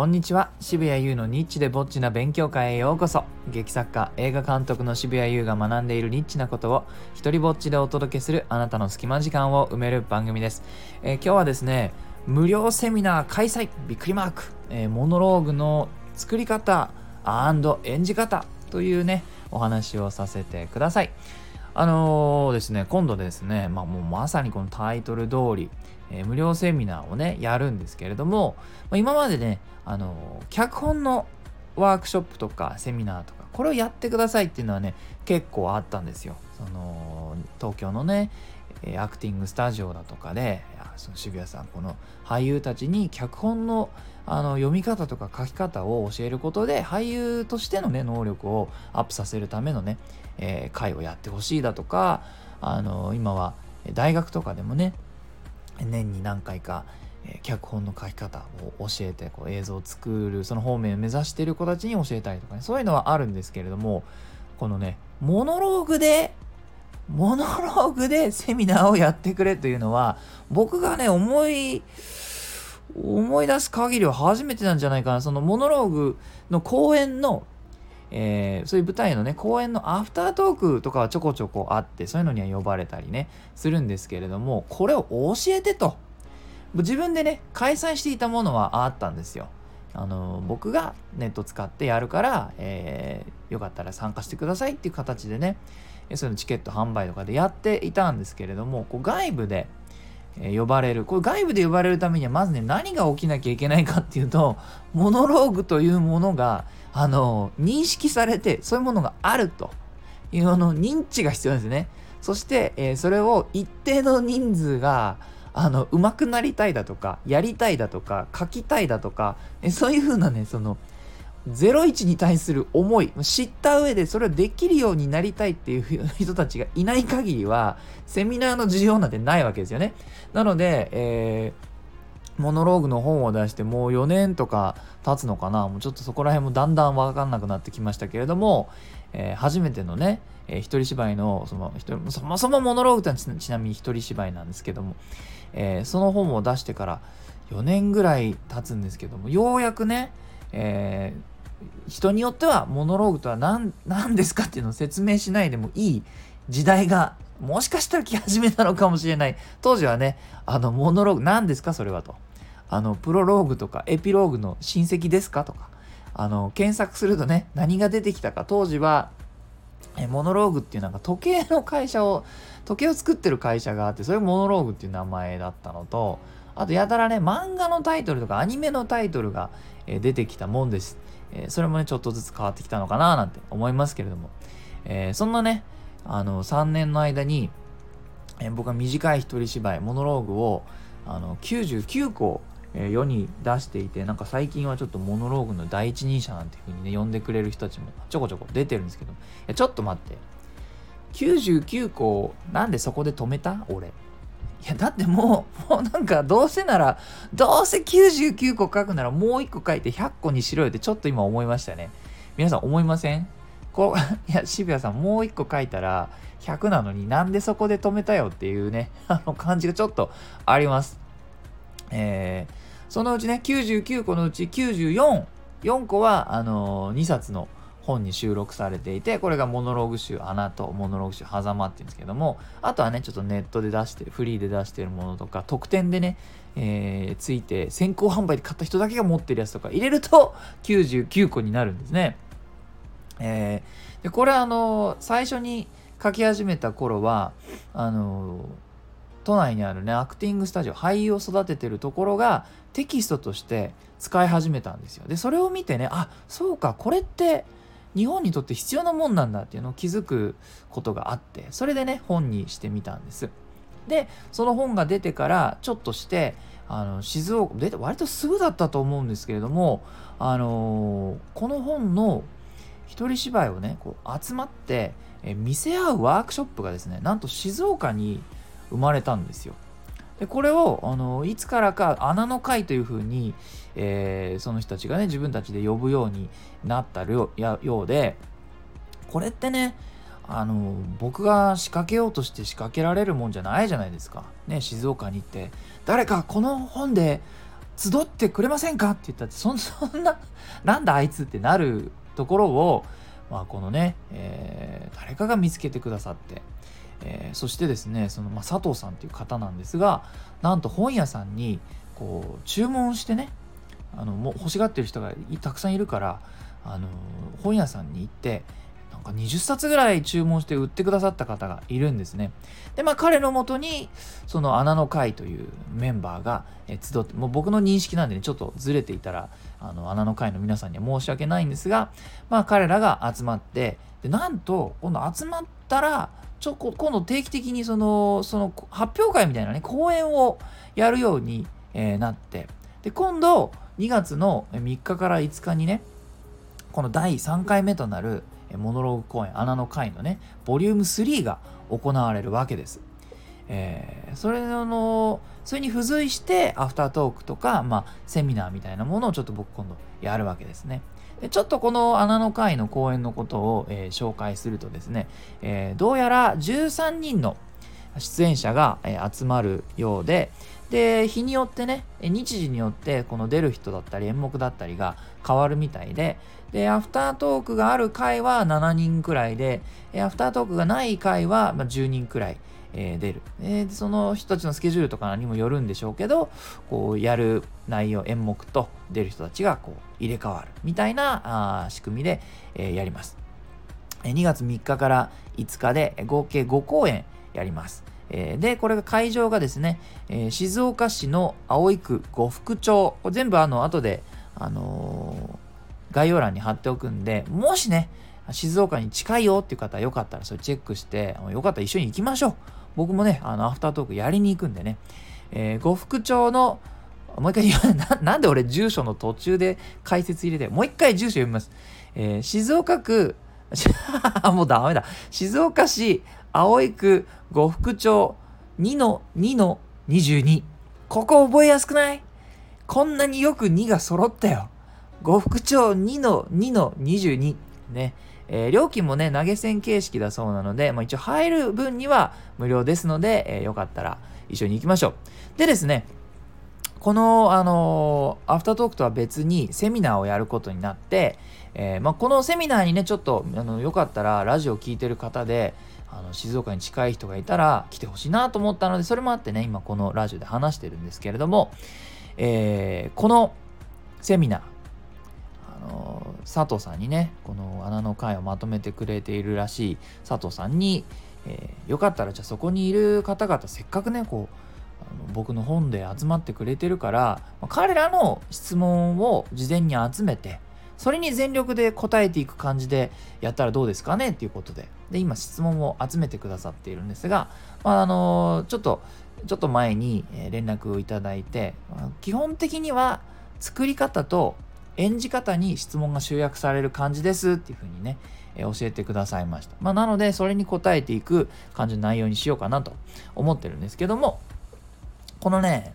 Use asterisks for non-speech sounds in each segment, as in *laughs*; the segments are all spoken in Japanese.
こんにちは。渋谷優のニッチでぼっちな勉強会へようこそ。劇作家映画監督の渋谷優が学んでいるニッチなことを一人ぼっちでお届けするあなたの隙間時間を埋める番組です、えー、今日はですね無料セミナー開催びっくりマーク、えー、モノローグの作り方演じ方というねお話をさせてください。あのー、ですね今度ですね、まあ、もうまさにこのタイトル通り、えー、無料セミナーをねやるんですけれども、まあ、今までね、あのー、脚本のワークショップとかセミナーとかこれをやってくださいっていうのはね結構あったんですよ。その東京のねアクティングスタジオだとかでその渋谷さんこの俳優たちに脚本のあの読み方とか書き方を教えることで俳優としてのね能力をアップさせるためのね、えー、会をやってほしいだとかあの今は大学とかでもね年に何回か脚本の書き方を教えてこう映像を作るその方面を目指している子たちに教えたりとかねそういうのはあるんですけれどもこのねモノローグでモノローグでセミナーをやってくれというのは僕がね思い思い出す限りは初めてなんじゃないかな。そのモノローグの公演のえー、そういう舞台のね公演のアフタートークとかはちょこちょこあってそういうのには呼ばれたりねするんですけれどもこれを教えてと。自分でね開催していたものはあったんですよ。あの僕がネット使ってやるから、えー、よかったら参加してくださいっていう形でねそういうのチケット販売とかでやっていたんですけれどもこう外部でえ呼ばれる。これ外部で呼ばれるためにはまずね何が起きなきゃいけないかっていうとモノローグというものがあの認識されてそういうものがあるというあの認知が必要ですね。そして、えー、それを一定の人数があの上手くなりたいだとかやりたいだとか書きたいだとかえそういうふうなねその01に対する思い知った上でそれをできるようになりたいっていう *laughs* 人たちがいない限りはセミナーの需要なんてないわけですよね。なので、えー、モノローグの本を出してもう4年とか経つのかな。もうちょっとそこら辺もだんだん分かんなくなってきましたけれども、えー、初めてのね、えー、一人芝居のそのそもそもモノローグってちなみに一人芝居なんですけども、えー、その本を出してから4年ぐらい経つんですけどもようやくねえー、人によってはモノローグとは何何ですかっていうのを説明しないでもいい時代がもしかしたら来始めたのかもしれない。当時はね、あの、モノローグ、何ですかそれはと。あの、プロローグとかエピローグの親戚ですかとか、あの、検索するとね、何が出てきたか。当時は、えモノローグっていうなんか時計の会社を、時計を作ってる会社があって、それモノローグっていう名前だったのと、あとやたらね、漫画のタイトルとかアニメのタイトルが、え出てきたもんです。えそれもね、ちょっとずつ変わってきたのかななんて思いますけれども、えそんなね、あの、3年の間に、え僕は短い一人芝居、モノローグを、あの、99個、え世に出していて、なんか最近はちょっとモノローグの第一人者なんていう風にね、呼んでくれる人たちもちょこちょこ出てるんですけど、ちょっと待って、99個、なんでそこで止めた？俺。いやだってもうもうなんかどうせならどうせ99個書くならもう1個書いて100個にしろよってちょっと今思いましたね。皆さん思いません？こういや渋谷さんもう1個書いたら100なのになんでそこで止めたよっていうねあの感じがちょっとあります。えー、そのうちね99個のうち94 4個はあのー、2冊の本に収録されていて、これがモノログ集穴とモノログ集狭間っていうんですけども、あとはね、ちょっとネットで出して、フリーで出してるものとか、特典でね、えー、ついて先行販売で買った人だけが持ってるやつとか入れると99個になるんですね。えー、でこれあの最初に書き始めた頃はあの都内にあるねアクティングスタジオ俳優を育ててるところがテキストとして使い始めたんですよでそれを見てねあそうかこれって日本にとって必要なもんなんだっていうのを気づくことがあってそれでね本にしてみたんです。でその本が出てからちょっとしてあの静岡出て割とすぐだったと思うんですけれどもあのー、この本の一人芝居をねこう集まってえ見せ合うワークショップがですねなんと静岡に生まれたんですよ。でこれをあのいつからか穴の会というふうに、えー、その人たちがね自分たちで呼ぶようになったようでこれってねあの僕が仕掛けようとして仕掛けられるもんじゃないじゃないですか。ね静岡に行って誰かこの本で集ってくれませんか？って言ったって *laughs* そんななんだあいつってなるところを、まあ、このね、えー、誰かが見つけてくださって、えー、そしてですねその、まあ、佐藤さんっていう方なんですがなんと本屋さんにこう注文してねあのもう欲しがってる人がたくさんいるからあの本屋さんに行ってなんか20冊ぐらい注文して売ってくださった方がいるんですね。でまあ彼のもとにその穴の会というメンバーが集ってもう僕の認識なんでねちょっとずれていたらあの穴の会の皆さんには申し訳ないんですがまあ彼らが集まってでなんと今度集まったらちょ今度定期的にそのその発表会みたいなね講演をやるように、えー、なってで今度2月の3日から5日にねこの第3回目となるモノローグ公演穴の回のねボリューム3が行われるわけです。えー、それのそれに付随してアフタートークとか、まあ、セミナーみたいなものをちょっと僕今度やるわけですね。でちょっとこの穴の会の公演のことを、えー、紹介するとですね、えー、どうやら13人の出演者が、え、集まるようでで日によってね日時によってこの出る人だったり演目だったりが変わるみたいででアフタートークがある回は7人くらいでアフタートークがない回は10人くらい、えー、出る、えー、その人たちのスケジュールとかにもよるんでしょうけどこうやる内容演目と出る人たちがこう入れ替わるみたいなあ仕組みで、えー、やります。2月3日から5日で合計5公演やります。えで、これが会場がですね、えー、静岡市の葵区呉服町、これ全部あの後で、あのー、概要欄に貼っておくんで、もしね、静岡に近いよっていう方よかったらそれチェックして、よかったら一緒に行きましょう。僕もね、あの、アフタートークやりに行くんでね、え、呉服町の、もう一回言わな、なんで俺住所の途中で解説入れて、もう一回住所読みます。えー、静岡区、*laughs* もうダメだ。静岡市葵区呉服町2の2の22。ここ覚えやすくない？こんなによく2が揃ったよ。呉服町2の2の22。ね。えー、料金もね、投げ銭形式だそうなので、まあ、一応入る分には無料ですので、えー、よかったら一緒に行きましょう。でですね、この、あの、アフタートークとは別にセミナーをやることになって、えー、まあ、このセミナーにね、ちょっと、あの、よかったらラジオ聴いてる方で、あの静岡に近い人がいたら来てほしいなと思ったのでそれもあってね今このラジオで話してるんですけれども、えー、このセミナーあの佐藤さんにねこの穴の会をまとめてくれているらしい佐藤さんに、えー、よかったらじゃあそこにいる方々せっかくねこう僕の本で集まってくれてるから、彼らの質問を事前に集めてそれに全力で答えていく感じでやったらどうですかねっていうことで、で、今質問を集めてくださっているんですが、まあ、あのちょっと、ちょっと前に連絡をいただいて、基本的には作り方と演じ方に質問が集約される感じですっていうふうにね、え教えてくださいました。まあ、なので、それに答えていく感じの内容にしようかなと思ってるんですけども、このね、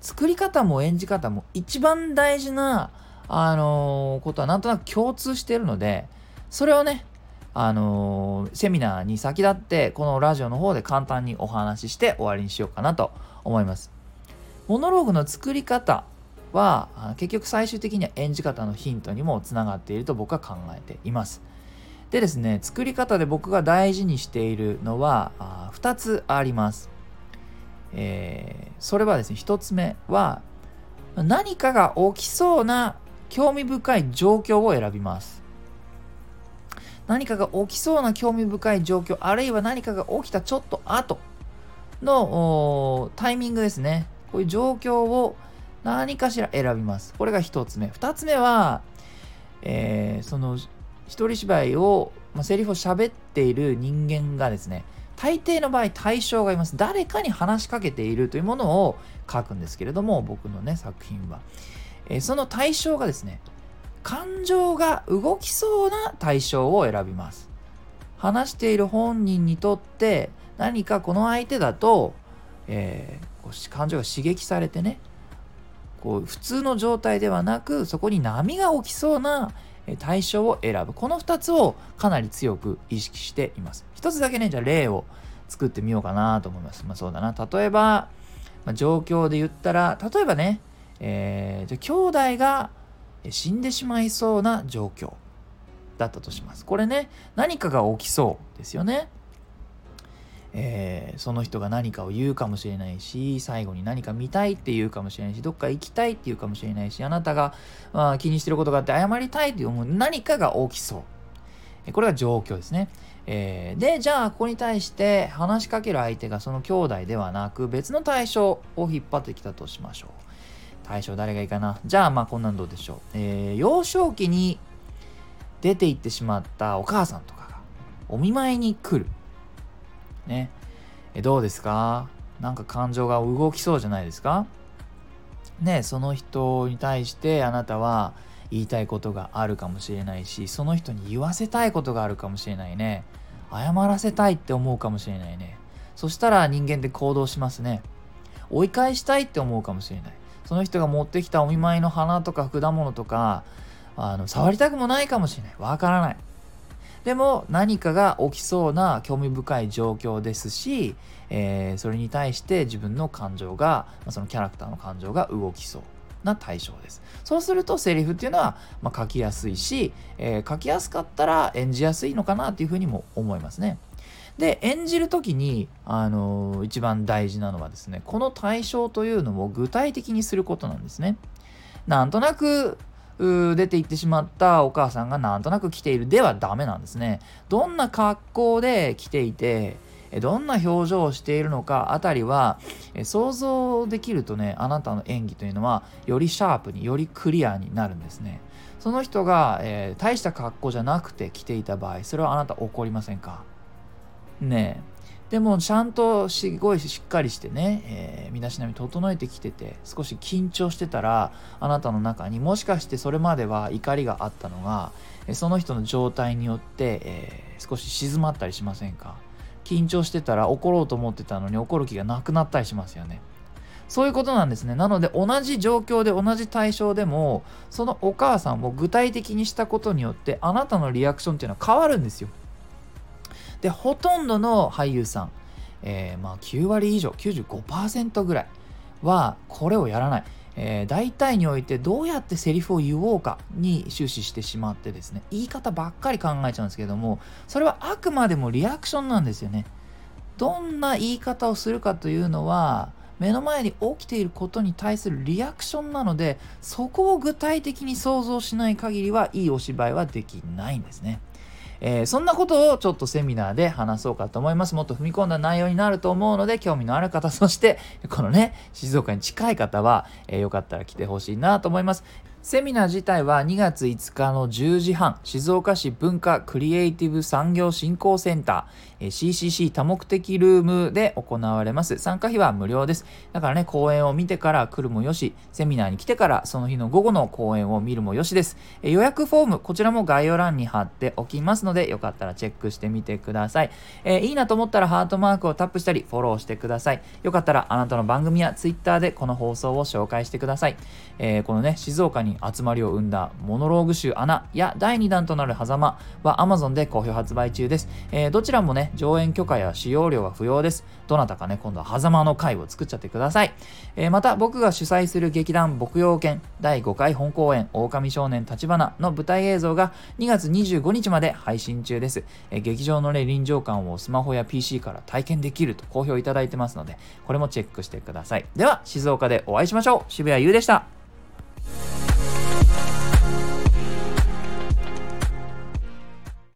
作り方も演じ方も一番大事なあのー、ことはなんとなく共通しているので、それをね、あのー、セミナーに先立って、このラジオの方で簡単にお話しして終わりにしようかなと思います。モノローグの作り方は、結局最終的には演じ方のヒントにもつながっていると僕は考えています。でですね、作り方で僕が大事にしているのは2つあります。えー、それはですね、1つ目は何かが起きそうな興味深い状況を選びます。何かが起きそうな興味深い状況、あるいは何かが起きたちょっと後のタイミングですね。こういう状況を何かしら選びます。これが1つ目。2つ目は、えー、その一人芝居を、まあ、セリフを喋っている人間がですね、大抵の場合対象がいます。誰かに話しかけているというものを書くんですけれども、僕のね、作品は。えその対象がですね、感情が動きそうな対象を選びます。話している本人にとって何かこの相手だと、えー、感情が刺激されてね、こう普通の状態ではなくそこに波が起きそうな対象を選ぶこの2つをかなり強く意識しています一つだけねじゃあ例を作ってみようかなと思いますまあそうだな例えば、まあ、状況で言ったら例えばねえー、じゃ兄弟が死んでしまいそうな状況だったとします。これね、何かが起きそうですよね。えー、その人が何かを言うかもしれないし最後に何か見たいって言うかもしれないしどっか行きたいって言うかもしれないしあなたが、まあ、気にしてることがあって謝りたいって思う何かが起きそう。これが状況ですね、えー、でじゃあここに対して話しかける相手がその兄弟ではなく別の対象を引っ張ってきたとしましょう。対象誰がいいかな？じゃあまあこんなんどうでしょう、えー、幼少期に出て行ってしまったお母さんとかがお見舞いに来る。ね。えどうですか？なんか感情が動きそうじゃないですか？ねその人に対してあなたは言いたいことがあるかもしれないしその人に言わせたいことがあるかもしれないね。謝らせたいって思うかもしれないね。そしたら人間って行動しますね。追い返したいって思うかもしれない。その人が持ってきたお見舞いの花とか果物とかあの触りたくもないかもしれない。わからない。でも何かが起きそうな興味深い状況ですし、えー、それに対して自分の感情がそのキャラクターの感情が動きそうな対象です。そうするとセリフっていうのは、まあ、書きやすいし、えー、書きやすかったら演じやすいのかなっていうふうにも思いますね。で演じる時に、あのー、一番大事なのはですねこの対象というのを具体的にすることなんですね。なんとなく出て行ってしまったお母さんがなんとなく来ているではダメなんですね。どんな格好で来ていて、どんな表情をしているのかあたりは想像できるとね、あなたの演技というのはよりシャープによりクリアになるんですね。その人が、えー、大した格好じゃなくて来ていた場合、それはあなた怒りませんか？ね。でもちゃんとすごいしっかりしてね、えー、身だしなみ整えてきてて少し緊張してたらあなたの中にもしかしてそれまでは怒りがあったのがその人の状態によって、えー、少し静まったりしませんか？緊張してたら怒ろうと思ってたのに怒る気がなくなったりしますよねそういうことなんですね。なので同じ状況で同じ対象でもそのお母さんを具体的にしたことによってあなたのリアクションっていうのは変わるんですよ。でほとんどの俳優さん、えー、まあ9割以上95%ぐらいはこれをやらない、えー、大体においてどうやってセリフを言おうかに終始してしまってですね言い方ばっかり考えちゃうんですけどもそれはあくまでもリアクションなんですよねどんな言い方をするかというのは目の前に起きていることに対するリアクションなのでそこを具体的に想像しない限りはいいお芝居はできないんですね。えー、そんなことをちょっとセミナーで話そうかと思います。もっと踏み込んだ内容になると思うので、興味のある方、*laughs* そして、このね、静岡に近い方は、えー、よかったら来てほしいなと思います。セミナー自体は2月5日の10時半、静岡市文化クリエイティブ産業振興センター、CCC 多目的ルームで行われます。参加費は無料です。だからね、講演を見てから来るもよし、セミナーに来てからその日の午後の講演を見るもよしです。予約フォーム、こちらも概要欄に貼っておきますので、よかったらチェックしてみてください。え、いいなと思ったらハートマークをタップしたり、フォローしてください。よかったらあなたの番組や Twitter でこの放送を紹介してください。えー、このね、静岡に集まりを生んだモノローグ集穴や第2弾となる狭間は Amazon で好評発売中です。えー、どちらもね上演許可や使用料は不要です。どなたかね、今度は狭間の会を作っちゃってください。えー、また、僕が主催する劇団牧羊犬第5回本公演狼少年立花の舞台映像が2月25日まで配信中です。えー、劇場のね、臨場感をスマホや PC から体験できると好評いただいてますので、これもチェックしてください。では、静岡でお会いしましょう。渋谷優でした。